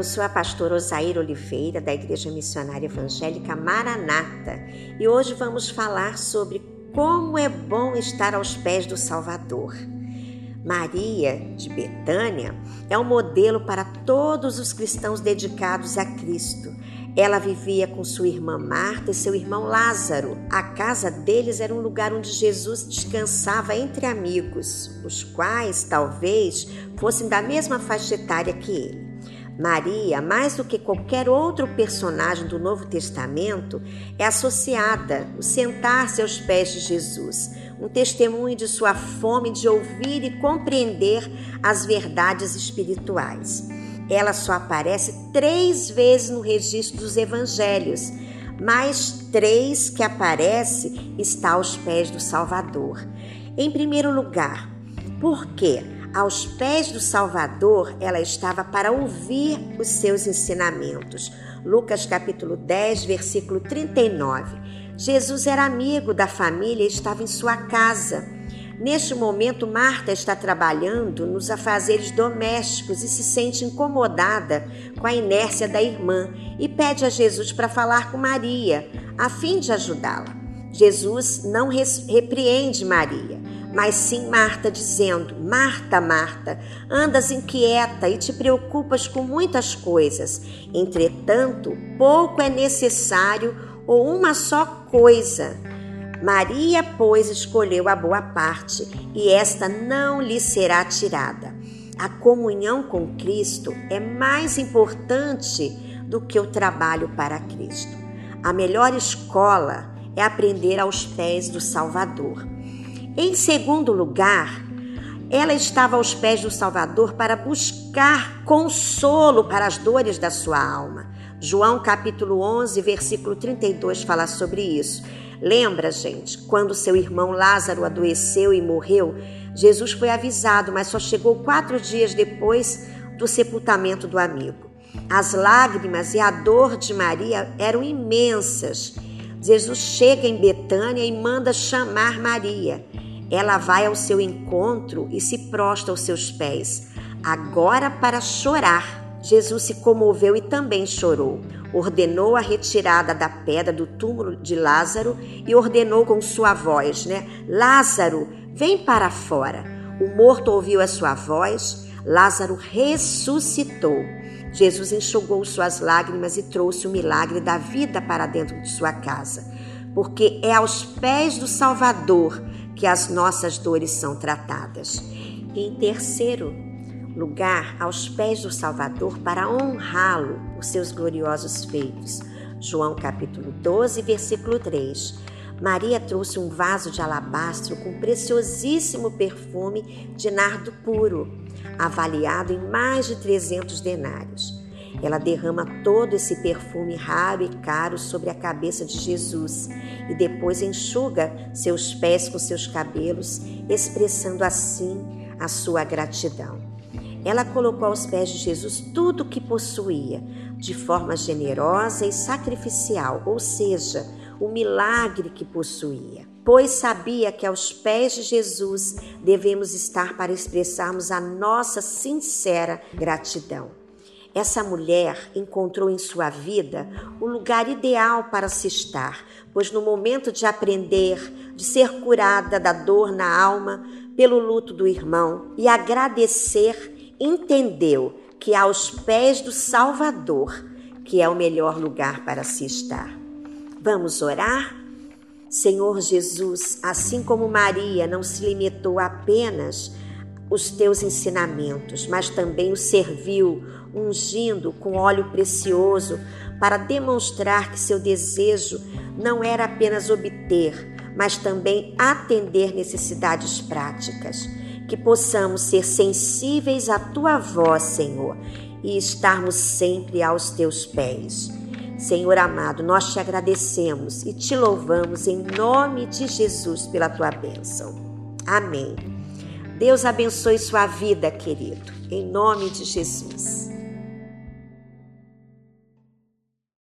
Eu sou a pastora Osair Oliveira, da Igreja Missionária Evangélica Maranata, e hoje vamos falar sobre como é bom estar aos pés do Salvador. Maria de Betânia é um modelo para todos os cristãos dedicados a Cristo. Ela vivia com sua irmã Marta e seu irmão Lázaro. A casa deles era um lugar onde Jesus descansava entre amigos, os quais talvez fossem da mesma faixa etária que ele. Maria, mais do que qualquer outro personagem do Novo Testamento, é associada o sentar-se aos pés de Jesus, um testemunho de sua fome de ouvir e compreender as verdades espirituais. Ela só aparece três vezes no registro dos evangelhos, mas três que aparece está aos pés do Salvador. Em primeiro lugar, por quê? Aos pés do Salvador, ela estava para ouvir os seus ensinamentos. Lucas capítulo 10, versículo 39. Jesus era amigo da família e estava em sua casa. Neste momento, Marta está trabalhando nos afazeres domésticos e se sente incomodada com a inércia da irmã e pede a Jesus para falar com Maria, a fim de ajudá-la. Jesus não repreende Maria mas sim Marta, dizendo: Marta, Marta, andas inquieta e te preocupas com muitas coisas. Entretanto, pouco é necessário ou uma só coisa. Maria, pois, escolheu a boa parte, e esta não lhe será tirada. A comunhão com Cristo é mais importante do que o trabalho para Cristo. A melhor escola é aprender aos pés do Salvador. Em segundo lugar, ela estava aos pés do Salvador para buscar consolo para as dores da sua alma. João capítulo 11, versículo 32 fala sobre isso. Lembra, gente, quando seu irmão Lázaro adoeceu e morreu, Jesus foi avisado, mas só chegou quatro dias depois do sepultamento do amigo. As lágrimas e a dor de Maria eram imensas. Jesus chega em Betânia e manda chamar Maria. Ela vai ao seu encontro e se prostra aos seus pés, agora para chorar. Jesus se comoveu e também chorou. Ordenou a retirada da pedra do túmulo de Lázaro e ordenou com sua voz, né? Lázaro, vem para fora. O morto ouviu a sua voz. Lázaro ressuscitou. Jesus enxugou suas lágrimas e trouxe o milagre da vida para dentro de sua casa, porque é aos pés do Salvador que as nossas dores são tratadas. Em terceiro lugar, aos pés do Salvador para honrá-lo, os seus gloriosos feitos. João capítulo 12, versículo 3. Maria trouxe um vaso de alabastro com preciosíssimo perfume de nardo puro, avaliado em mais de 300 denários. Ela derrama todo esse perfume raro e caro sobre a cabeça de Jesus e depois enxuga seus pés com seus cabelos, expressando assim a sua gratidão. Ela colocou aos pés de Jesus tudo o que possuía, de forma generosa e sacrificial, ou seja, o milagre que possuía. Pois sabia que aos pés de Jesus devemos estar para expressarmos a nossa sincera gratidão. Essa mulher encontrou em sua vida o lugar ideal para se estar, pois no momento de aprender, de ser curada da dor na alma pelo luto do irmão e agradecer, entendeu que aos pés do Salvador, que é o melhor lugar para se estar. Vamos orar? Senhor Jesus, assim como Maria não se limitou apenas os teus ensinamentos, mas também o serviu, ungindo com óleo precioso, para demonstrar que seu desejo não era apenas obter, mas também atender necessidades práticas. Que possamos ser sensíveis à tua voz, Senhor, e estarmos sempre aos teus pés. Senhor amado, nós te agradecemos e te louvamos em nome de Jesus pela tua bênção. Amém. Deus abençoe sua vida, querido, em nome de Jesus.